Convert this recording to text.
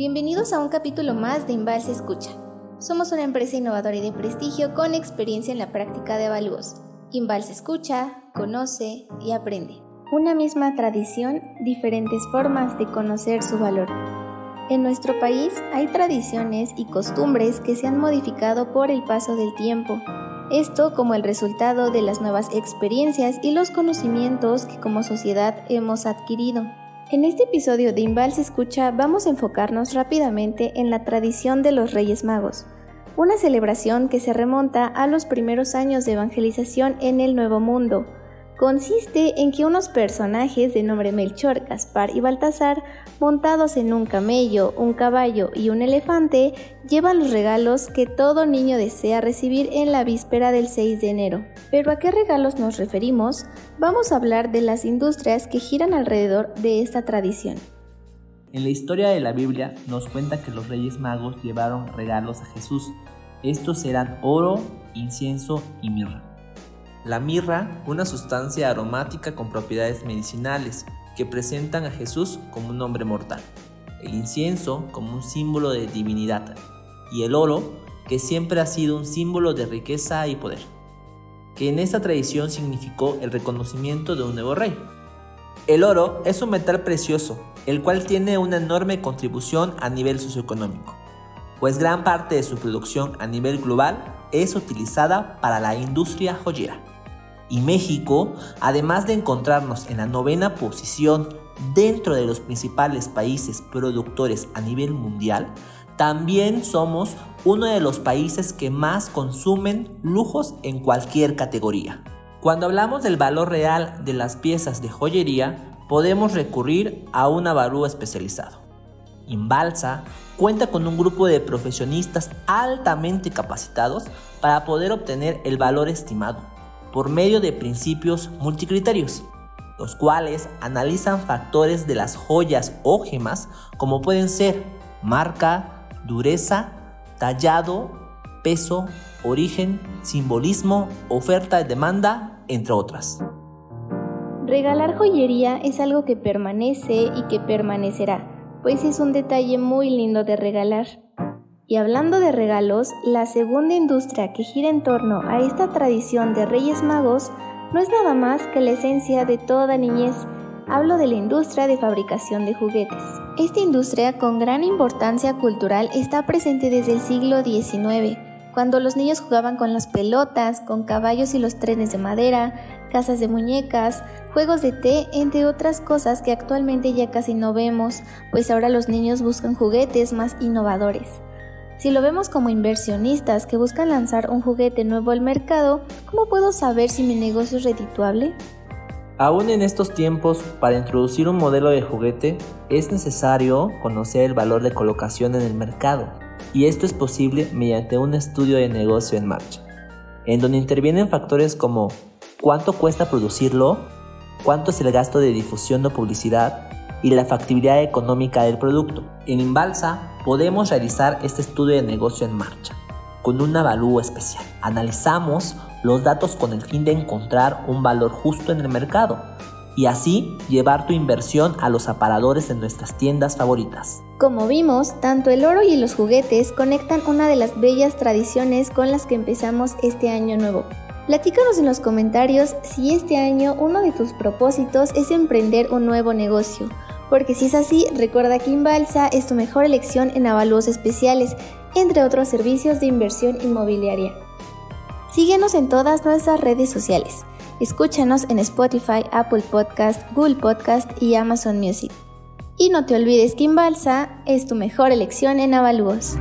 Bienvenidos a un capítulo más de Invalse Escucha. Somos una empresa innovadora y de prestigio con experiencia en la práctica de avalúos. Invalse escucha, conoce y aprende. Una misma tradición, diferentes formas de conocer su valor. En nuestro país hay tradiciones y costumbres que se han modificado por el paso del tiempo. Esto como el resultado de las nuevas experiencias y los conocimientos que como sociedad hemos adquirido. En este episodio de Imbal se escucha vamos a enfocarnos rápidamente en la tradición de los Reyes Magos, una celebración que se remonta a los primeros años de evangelización en el Nuevo Mundo, consiste en que unos personajes de nombre Melchor, Gaspar y Baltasar, montados en un camello, un caballo y un elefante, llevan los regalos que todo niño desea recibir en la víspera del 6 de enero. Pero ¿a qué regalos nos referimos? Vamos a hablar de las industrias que giran alrededor de esta tradición. En la historia de la Biblia nos cuenta que los Reyes Magos llevaron regalos a Jesús. Estos eran oro, incienso y mirra. La mirra, una sustancia aromática con propiedades medicinales que presentan a Jesús como un hombre mortal. El incienso como un símbolo de divinidad. Y el oro, que siempre ha sido un símbolo de riqueza y poder. Que en esta tradición significó el reconocimiento de un nuevo rey. El oro es un metal precioso, el cual tiene una enorme contribución a nivel socioeconómico, pues gran parte de su producción a nivel global es utilizada para la industria joyera y México, además de encontrarnos en la novena posición dentro de los principales países productores a nivel mundial, también somos uno de los países que más consumen lujos en cualquier categoría. Cuando hablamos del valor real de las piezas de joyería, podemos recurrir a un avalúo especializado. Inbalsa cuenta con un grupo de profesionistas altamente capacitados para poder obtener el valor estimado por medio de principios multicriterios, los cuales analizan factores de las joyas o gemas como pueden ser marca, dureza, tallado, peso, origen, simbolismo, oferta de demanda, entre otras. Regalar joyería es algo que permanece y que permanecerá, pues es un detalle muy lindo de regalar. Y hablando de regalos, la segunda industria que gira en torno a esta tradición de Reyes Magos no es nada más que la esencia de toda niñez. Hablo de la industria de fabricación de juguetes. Esta industria con gran importancia cultural está presente desde el siglo XIX, cuando los niños jugaban con las pelotas, con caballos y los trenes de madera, casas de muñecas, juegos de té, entre otras cosas que actualmente ya casi no vemos, pues ahora los niños buscan juguetes más innovadores. Si lo vemos como inversionistas que buscan lanzar un juguete nuevo al mercado, ¿cómo puedo saber si mi negocio es redituable? Aún en estos tiempos, para introducir un modelo de juguete, es necesario conocer el valor de colocación en el mercado, y esto es posible mediante un estudio de negocio en marcha, en donde intervienen factores como cuánto cuesta producirlo, cuánto es el gasto de difusión o publicidad, y la factibilidad económica del producto. En Inbalsa podemos realizar este estudio de negocio en marcha con un avalúo especial. Analizamos los datos con el fin de encontrar un valor justo en el mercado y así llevar tu inversión a los aparadores de nuestras tiendas favoritas. Como vimos, tanto el oro y los juguetes conectan una de las bellas tradiciones con las que empezamos este año nuevo. Platícanos en los comentarios si este año uno de tus propósitos es emprender un nuevo negocio porque si es así, recuerda que Inbalsa es tu mejor elección en avalúos especiales, entre otros servicios de inversión inmobiliaria. Síguenos en todas nuestras redes sociales. Escúchanos en Spotify, Apple Podcast, Google Podcast y Amazon Music. Y no te olvides que Inbalsa es tu mejor elección en avalúos.